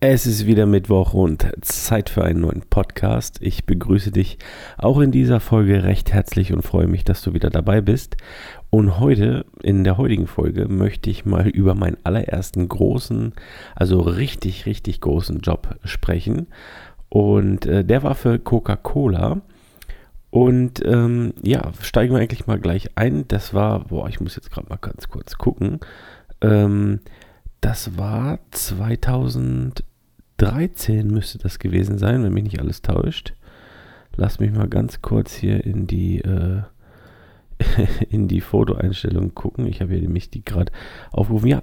Es ist wieder Mittwoch und Zeit für einen neuen Podcast. Ich begrüße dich auch in dieser Folge recht herzlich und freue mich, dass du wieder dabei bist. Und heute, in der heutigen Folge, möchte ich mal über meinen allerersten großen, also richtig, richtig großen Job sprechen. Und äh, der war für Coca-Cola. Und ähm, ja, steigen wir eigentlich mal gleich ein. Das war, boah, ich muss jetzt gerade mal ganz kurz gucken. Ähm, das war 2000. 13 müsste das gewesen sein, wenn mich nicht alles täuscht. Lass mich mal ganz kurz hier in die, äh, die Fotoeinstellung gucken. Ich habe hier nämlich die gerade aufgerufen. Ja,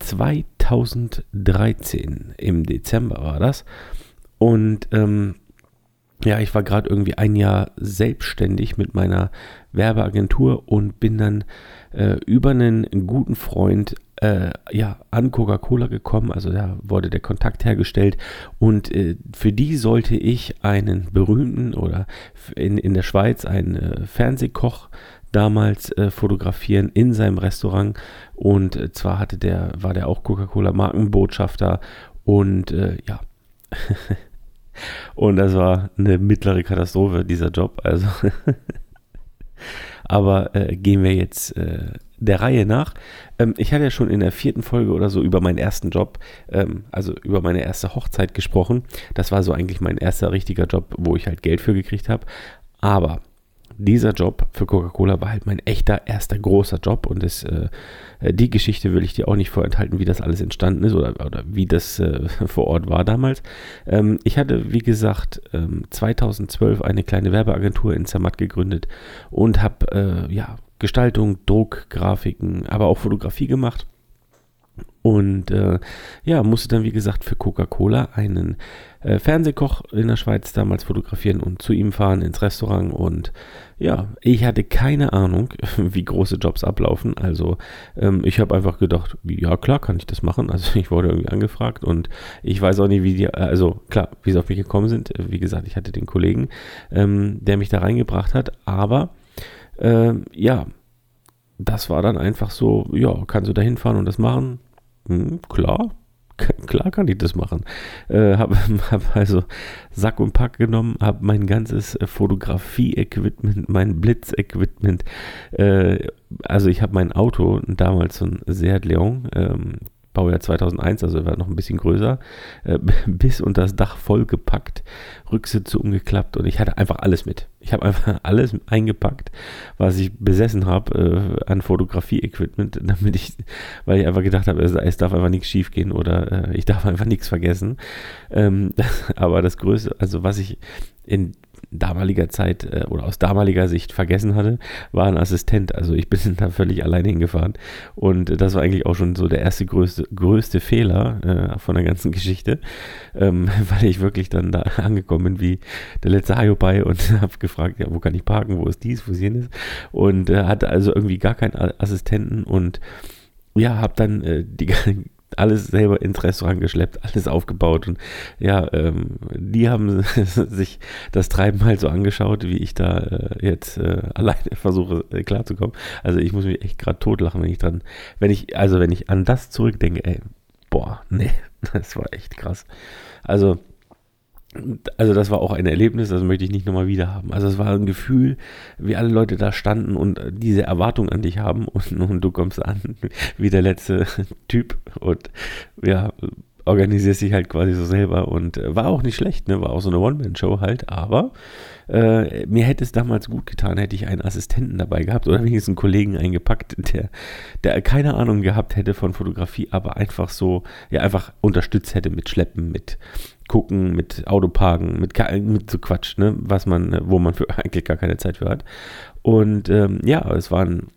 2013 im Dezember war das. Und ähm, ja, ich war gerade irgendwie ein Jahr selbstständig mit meiner Werbeagentur und bin dann äh, über einen guten Freund äh, ja, an Coca-Cola gekommen, also da wurde der Kontakt hergestellt und äh, für die sollte ich einen berühmten oder in, in der Schweiz einen äh, Fernsehkoch damals äh, fotografieren in seinem Restaurant und äh, zwar hatte der, war der auch Coca-Cola Markenbotschafter und äh, ja. und das war eine mittlere Katastrophe, dieser Job. Also, aber äh, gehen wir jetzt äh, der Reihe nach. Ähm, ich hatte ja schon in der vierten Folge oder so über meinen ersten Job, ähm, also über meine erste Hochzeit gesprochen. Das war so eigentlich mein erster richtiger Job, wo ich halt Geld für gekriegt habe. Aber dieser Job für Coca-Cola war halt mein echter erster großer Job und das, äh, die Geschichte will ich dir auch nicht vorenthalten, wie das alles entstanden ist oder, oder wie das äh, vor Ort war damals. Ähm, ich hatte, wie gesagt, ähm, 2012 eine kleine Werbeagentur in Zermatt gegründet und habe äh, ja, Gestaltung, Druck, Grafiken, aber auch Fotografie gemacht. Und äh, ja, musste dann, wie gesagt, für Coca-Cola einen äh, Fernsehkoch in der Schweiz damals fotografieren und zu ihm fahren ins Restaurant. Und ja, ich hatte keine Ahnung, wie große Jobs ablaufen. Also ähm, ich habe einfach gedacht, ja klar, kann ich das machen. Also ich wurde irgendwie angefragt und ich weiß auch nicht, wie die, also klar, wie sie auf mich gekommen sind. Wie gesagt, ich hatte den Kollegen, ähm, der mich da reingebracht hat. Aber ähm, ja, das war dann einfach so, ja, kannst du da hinfahren und das machen? Hm, klar, klar kann ich das machen. Äh, habe hab also Sack und Pack genommen, habe mein ganzes äh, Fotografie-Equipment, mein Blitz-Equipment, äh, also ich habe mein Auto, damals so ein Seat Leon, ähm, Baujahr 2001, also er war noch ein bisschen größer, äh, bis unter das Dach vollgepackt, Rücksitze umgeklappt und ich hatte einfach alles mit. Ich habe einfach alles eingepackt, was ich besessen habe äh, an Fotografie-Equipment, damit ich, weil ich einfach gedacht habe, es, es darf einfach nichts schief gehen oder äh, ich darf einfach nichts vergessen. Ähm, aber das Größte, also was ich in damaliger Zeit äh, oder aus damaliger Sicht vergessen hatte, war ein Assistent. Also ich bin da völlig alleine hingefahren. Und äh, das war eigentlich auch schon so der erste größte, größte Fehler äh, von der ganzen Geschichte, ähm, weil ich wirklich dann da angekommen bin wie der letzte Hayopai und habe gefragt, ja, wo kann ich parken, wo ist dies, wo ist jenes. Und äh, hatte also irgendwie gar keinen Assistenten und ja, habe dann äh, die alles selber ins Restaurant geschleppt, alles aufgebaut und ja, ähm, die haben sich das Treiben halt so angeschaut, wie ich da äh, jetzt äh, alleine versuche äh, klarzukommen. Also ich muss mich echt gerade totlachen, wenn ich dran, wenn ich, also wenn ich an das zurückdenke, ey, boah, nee, das war echt krass. Also also das war auch ein Erlebnis, das möchte ich nicht nochmal wieder haben. Also es war ein Gefühl, wie alle Leute da standen und diese Erwartung an dich haben und, und du kommst an wie der letzte Typ und ja, organisierst dich halt quasi so selber und äh, war auch nicht schlecht, ne? war auch so eine One-Man-Show halt, aber äh, mir hätte es damals gut getan, hätte ich einen Assistenten dabei gehabt oder wenigstens einen Kollegen eingepackt, der, der keine Ahnung gehabt hätte von Fotografie, aber einfach so, ja, einfach unterstützt hätte mit Schleppen, mit Gucken, mit Autoparken, mit, mit so Quatsch, ne, was man, wo man für eigentlich gar keine Zeit für hat. Und ähm, ja, es war ein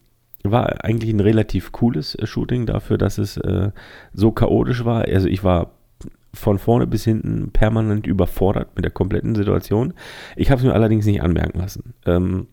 war eigentlich ein relativ cooles äh, Shooting dafür, dass es äh, so chaotisch war. Also ich war von vorne bis hinten permanent überfordert mit der kompletten Situation. Ich habe es mir allerdings nicht anmerken lassen. Ähm,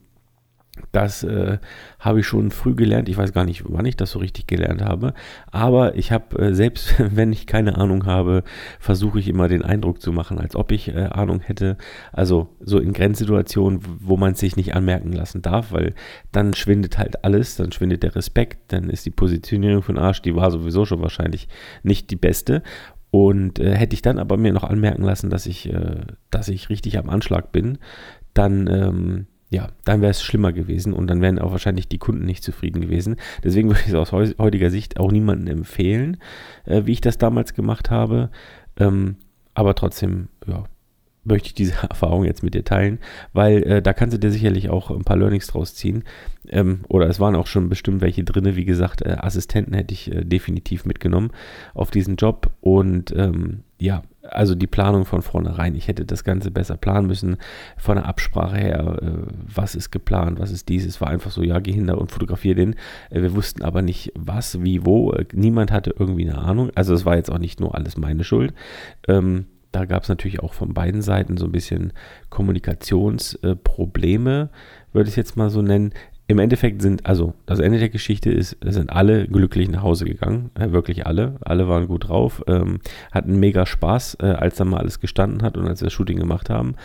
das äh, habe ich schon früh gelernt. Ich weiß gar nicht, wann ich das so richtig gelernt habe. Aber ich habe, äh, selbst wenn ich keine Ahnung habe, versuche ich immer den Eindruck zu machen, als ob ich äh, Ahnung hätte. Also so in Grenzsituationen, wo man es sich nicht anmerken lassen darf, weil dann schwindet halt alles. Dann schwindet der Respekt. Dann ist die Positionierung von Arsch, die war sowieso schon wahrscheinlich nicht die beste. Und äh, hätte ich dann aber mir noch anmerken lassen, dass ich, äh, dass ich richtig am Anschlag bin, dann, ähm, ja, dann wäre es schlimmer gewesen und dann wären auch wahrscheinlich die Kunden nicht zufrieden gewesen. Deswegen würde ich es aus heutiger Sicht auch niemandem empfehlen, äh, wie ich das damals gemacht habe. Ähm, aber trotzdem, ja, möchte ich diese Erfahrung jetzt mit dir teilen, weil äh, da kannst du dir sicherlich auch ein paar Learnings draus ziehen. Ähm, oder es waren auch schon bestimmt welche drin. Wie gesagt, äh, Assistenten hätte ich äh, definitiv mitgenommen auf diesen Job. Und ähm, ja, also die Planung von vornherein. Ich hätte das Ganze besser planen müssen. Von der Absprache her, äh, was ist geplant, was ist dies. Es war einfach so, ja, geh hin da und fotografiere den. Äh, wir wussten aber nicht, was, wie, wo. Äh, niemand hatte irgendwie eine Ahnung. Also es war jetzt auch nicht nur alles meine Schuld. Ähm, da gab es natürlich auch von beiden Seiten so ein bisschen Kommunikationsprobleme, würde ich jetzt mal so nennen. Im Endeffekt sind, also das Ende der Geschichte ist, sind alle glücklich nach Hause gegangen, äh, wirklich alle. Alle waren gut drauf, ähm, hatten mega Spaß, äh, als dann mal alles gestanden hat und als wir das Shooting gemacht haben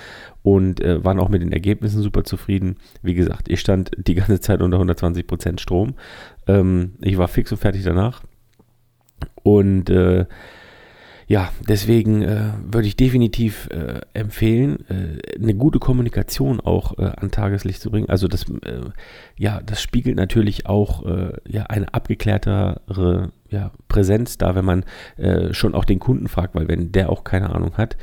und äh, waren auch mit den Ergebnissen super zufrieden. Wie gesagt, ich stand die ganze Zeit unter 120% Strom. Ähm, ich war fix und fertig danach und äh, ja, deswegen äh, würde ich definitiv äh, empfehlen, äh, eine gute Kommunikation auch äh, an Tageslicht zu bringen. Also das, äh, ja, das spiegelt natürlich auch äh, ja, eine abgeklärtere ja, Präsenz da, wenn man schon auch den Kunden fragt, weil wenn der auch keine Ahnung hat,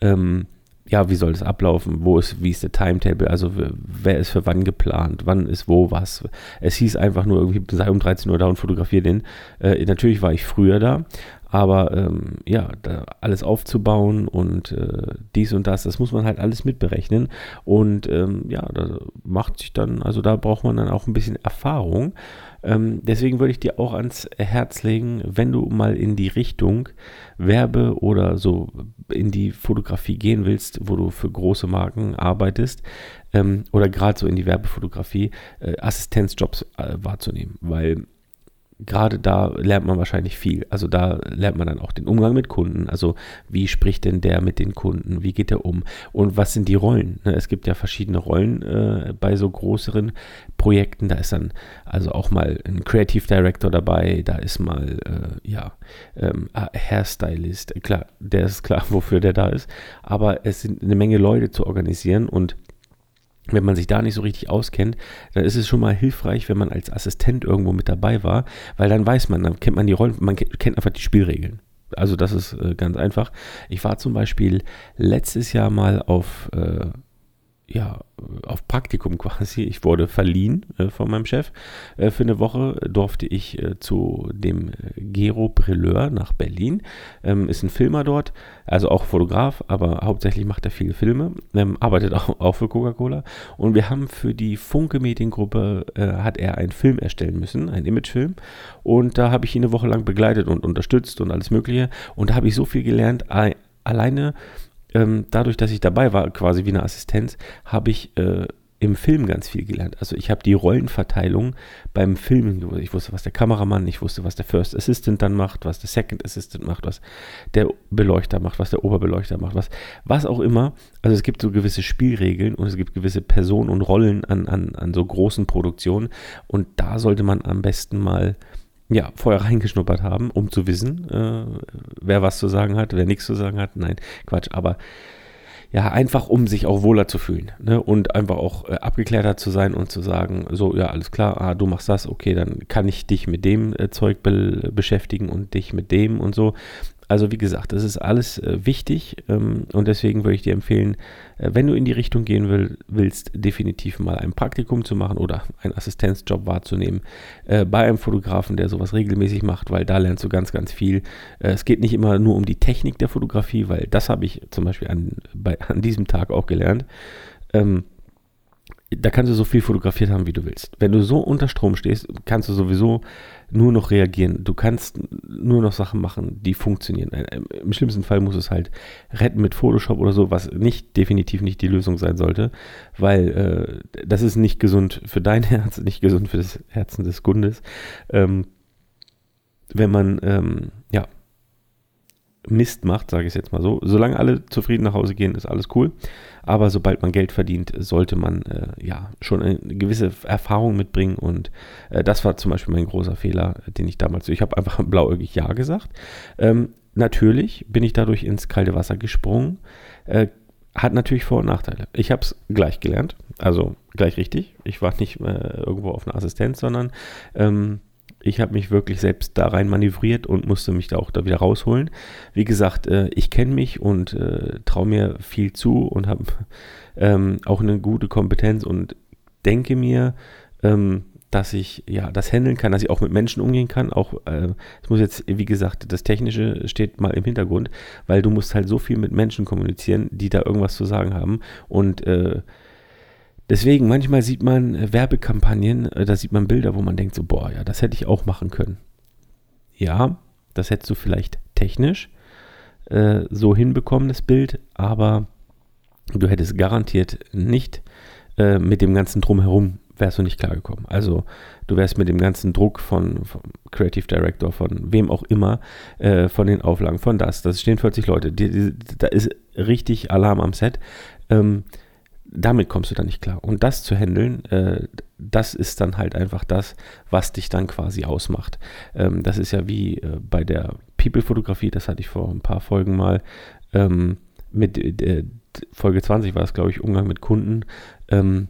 ähm, ja, wie soll das ablaufen? Wo ist, wie ist der Timetable? Also wer ist für wann geplant? Wann ist wo was? Es hieß einfach nur irgendwie, sei um 13 Uhr da und fotografiere den. Äh, natürlich war ich früher da, aber ähm, ja, alles aufzubauen und äh, dies und das, das muss man halt alles mitberechnen. Und ähm, ja, da macht sich dann, also da braucht man dann auch ein bisschen Erfahrung. Ähm, deswegen würde ich dir auch ans Herz legen, wenn du mal in die Richtung Werbe oder so in die Fotografie gehen willst, wo du für große Marken arbeitest, ähm, oder gerade so in die Werbefotografie, äh, Assistenzjobs äh, wahrzunehmen, weil gerade da lernt man wahrscheinlich viel. Also da lernt man dann auch den Umgang mit Kunden. Also wie spricht denn der mit den Kunden? Wie geht der um? Und was sind die Rollen? Ne, es gibt ja verschiedene Rollen äh, bei so größeren Projekten. Da ist dann also auch mal ein Creative Director dabei. Da ist mal, äh, ja, ähm, Hairstylist. Klar, der ist klar, wofür der da ist. Aber es sind eine Menge Leute zu organisieren und wenn man sich da nicht so richtig auskennt, dann ist es schon mal hilfreich, wenn man als Assistent irgendwo mit dabei war, weil dann weiß man, dann kennt man die Rollen, man kennt einfach die Spielregeln. Also das ist äh, ganz einfach. Ich war zum Beispiel letztes Jahr mal auf äh, ja, auf Praktikum quasi. Ich wurde verliehen äh, von meinem Chef. Äh, für eine Woche durfte ich äh, zu dem Gero Brilleur nach Berlin. Ähm, ist ein Filmer dort, also auch Fotograf, aber hauptsächlich macht er viele Filme. Ähm, arbeitet auch, auch für Coca-Cola. Und wir haben für die Funke Mediengruppe, äh, hat er einen Film erstellen müssen, einen Imagefilm. Und da habe ich ihn eine Woche lang begleitet und unterstützt und alles Mögliche. Und da habe ich so viel gelernt, alleine ähm, dadurch, dass ich dabei war, quasi wie eine Assistenz, habe ich äh, im Film ganz viel gelernt. Also ich habe die Rollenverteilung beim Filmen gewusst. Ich wusste, was der Kameramann, ich wusste, was der First Assistant dann macht, was der Second Assistant macht, was der Beleuchter macht, was der Oberbeleuchter macht, was, was auch immer. Also es gibt so gewisse Spielregeln und es gibt gewisse Personen und Rollen an, an, an so großen Produktionen und da sollte man am besten mal ja, vorher reingeschnuppert haben, um zu wissen, äh, wer was zu sagen hat, wer nichts zu sagen hat. Nein, Quatsch. Aber ja, einfach um sich auch wohler zu fühlen ne? und einfach auch äh, abgeklärter zu sein und zu sagen, so, ja, alles klar, ah, du machst das, okay, dann kann ich dich mit dem äh, Zeug be beschäftigen und dich mit dem und so. Also wie gesagt, das ist alles äh, wichtig ähm, und deswegen würde ich dir empfehlen, äh, wenn du in die Richtung gehen will, willst, definitiv mal ein Praktikum zu machen oder einen Assistenzjob wahrzunehmen äh, bei einem Fotografen, der sowas regelmäßig macht, weil da lernst du ganz, ganz viel. Äh, es geht nicht immer nur um die Technik der Fotografie, weil das habe ich zum Beispiel an, bei, an diesem Tag auch gelernt. Ähm, da kannst du so viel fotografiert haben, wie du willst. Wenn du so unter Strom stehst, kannst du sowieso nur noch reagieren. Du kannst nur noch Sachen machen, die funktionieren. Im schlimmsten Fall muss es halt retten mit Photoshop oder so, was nicht definitiv nicht die Lösung sein sollte, weil äh, das ist nicht gesund für dein Herz, nicht gesund für das Herzen des Kundes. Ähm, wenn man ähm, Mist macht, sage ich jetzt mal so. Solange alle zufrieden nach Hause gehen, ist alles cool. Aber sobald man Geld verdient, sollte man äh, ja schon eine gewisse Erfahrung mitbringen. Und äh, das war zum Beispiel mein großer Fehler, den ich damals. Ich habe einfach blauäugig Ja gesagt. Ähm, natürlich bin ich dadurch ins kalte Wasser gesprungen. Äh, hat natürlich Vor- und Nachteile. Ich habe es gleich gelernt, also gleich richtig. Ich war nicht äh, irgendwo auf einer Assistenz, sondern ähm, ich habe mich wirklich selbst da rein manövriert und musste mich da auch da wieder rausholen. Wie gesagt, äh, ich kenne mich und äh, traue mir viel zu und habe ähm, auch eine gute Kompetenz und denke mir, ähm, dass ich ja das handeln kann, dass ich auch mit Menschen umgehen kann. Auch äh, es muss jetzt, wie gesagt, das Technische steht mal im Hintergrund, weil du musst halt so viel mit Menschen kommunizieren, die da irgendwas zu sagen haben. Und äh, deswegen, manchmal sieht man äh, Werbekampagnen, äh, da sieht man Bilder, wo man denkt so, boah, ja, das hätte ich auch machen können. Ja, das hättest du vielleicht technisch äh, so hinbekommen, das Bild, aber du hättest garantiert nicht äh, mit dem ganzen Drumherum wärst du nicht klargekommen. Also du wärst mit dem ganzen Druck von, von Creative Director, von wem auch immer, äh, von den Auflagen, von das, das stehen 40 Leute, die, die, da ist richtig Alarm am Set. Ähm, damit kommst du dann nicht klar. Und das zu handeln, äh, das ist dann halt einfach das, was dich dann quasi ausmacht. Ähm, das ist ja wie äh, bei der People-Fotografie, das hatte ich vor ein paar Folgen mal ähm, mit äh, Folge 20 war es, glaube ich, Umgang mit Kunden. Ähm,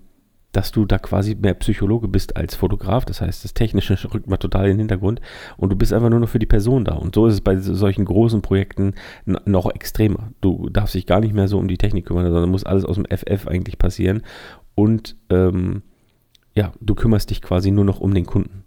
dass du da quasi mehr Psychologe bist als Fotograf. Das heißt, das Technische rückt mal total in den Hintergrund und du bist einfach nur noch für die Person da. Und so ist es bei solchen großen Projekten noch extremer. Du darfst dich gar nicht mehr so um die Technik kümmern, sondern muss alles aus dem FF eigentlich passieren. Und ähm, ja, du kümmerst dich quasi nur noch um den Kunden.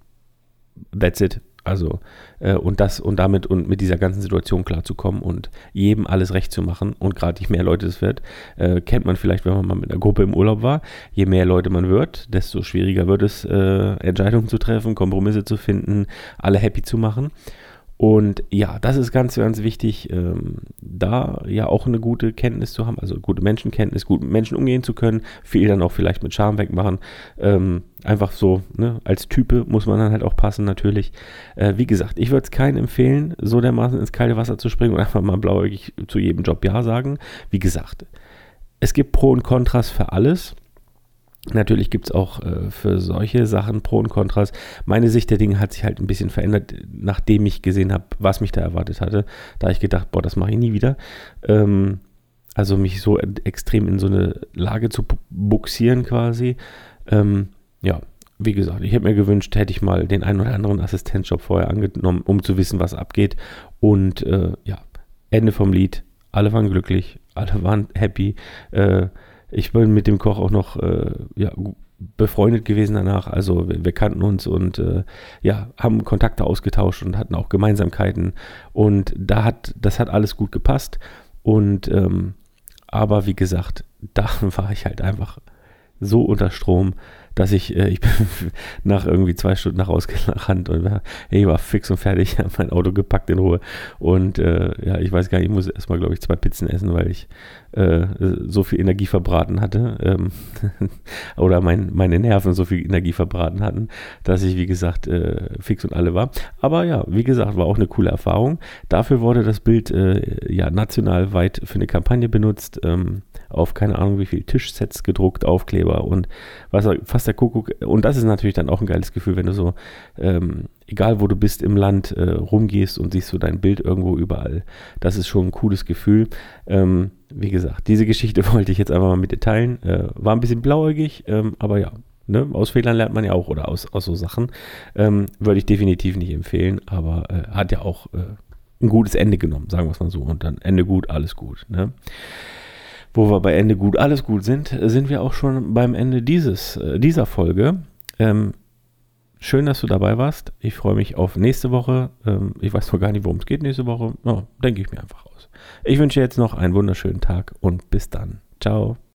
That's it. Also, äh, und das und damit und mit dieser ganzen Situation klarzukommen und jedem alles recht zu machen und gerade je mehr Leute es wird, äh, kennt man vielleicht, wenn man mal mit einer Gruppe im Urlaub war, je mehr Leute man wird, desto schwieriger wird es, äh, Entscheidungen zu treffen, Kompromisse zu finden, alle happy zu machen. Und ja, das ist ganz, ganz wichtig, ähm, da ja auch eine gute Kenntnis zu haben, also gute Menschenkenntnis, gut mit Menschen umgehen zu können, viel dann auch vielleicht mit Charme wegmachen. Ähm, einfach so, ne, als Type muss man dann halt auch passen, natürlich. Äh, wie gesagt, ich würde es keinen empfehlen, so dermaßen ins kalte Wasser zu springen und einfach mal blauäugig zu jedem Job Ja sagen. Wie gesagt, es gibt Pro und Kontras für alles. Natürlich gibt es auch äh, für solche Sachen Pro und Kontras. Meine Sicht der Dinge hat sich halt ein bisschen verändert, nachdem ich gesehen habe, was mich da erwartet hatte. Da ich gedacht, boah, das mache ich nie wieder. Ähm, also mich so extrem in so eine Lage zu buxieren quasi. Ähm, ja, wie gesagt, ich hätte mir gewünscht, hätte ich mal den einen oder anderen Assistenzjob vorher angenommen, um zu wissen, was abgeht. Und äh, ja, Ende vom Lied. Alle waren glücklich, alle waren happy. Äh, ich bin mit dem Koch auch noch äh, ja, befreundet gewesen danach. Also wir, wir kannten uns und äh, ja, haben Kontakte ausgetauscht und hatten auch Gemeinsamkeiten. Und da hat, das hat alles gut gepasst. Und ähm, aber wie gesagt, da war ich halt einfach so unter Strom, dass ich, äh, ich bin nach irgendwie zwei Stunden nach rausgerannt und war, hey, war fix und fertig, habe mein Auto gepackt in Ruhe. Und äh, ja, ich weiß gar nicht, ich muss erstmal, glaube ich, zwei Pizzen essen, weil ich äh, so viel Energie verbraten hatte. Ähm, oder mein, meine Nerven so viel Energie verbraten hatten, dass ich, wie gesagt, äh, fix und alle war. Aber ja, wie gesagt, war auch eine coole Erfahrung. Dafür wurde das Bild äh, ja national weit für eine Kampagne benutzt. Ähm, auf keine Ahnung wie viel Tischsets gedruckt, Aufkleber und was fast der Kuckuck. Und das ist natürlich dann auch ein geiles Gefühl, wenn du so, ähm, egal wo du bist im Land, äh, rumgehst und siehst so dein Bild irgendwo überall. Das ist schon ein cooles Gefühl. Ähm, wie gesagt, diese Geschichte wollte ich jetzt einfach mal mit dir teilen. Äh, war ein bisschen blauäugig, ähm, aber ja, Ne? Aus Fehlern lernt man ja auch oder aus, aus so Sachen. Ähm, würde ich definitiv nicht empfehlen, aber äh, hat ja auch äh, ein gutes Ende genommen, sagen wir es mal so. Und dann Ende gut, alles gut. Ne? Wo wir bei Ende gut, alles gut sind, sind wir auch schon beim Ende dieses, äh, dieser Folge. Ähm, schön, dass du dabei warst. Ich freue mich auf nächste Woche. Ähm, ich weiß noch gar nicht, worum es geht nächste Woche. Oh, denke ich mir einfach aus. Ich wünsche jetzt noch einen wunderschönen Tag und bis dann. Ciao.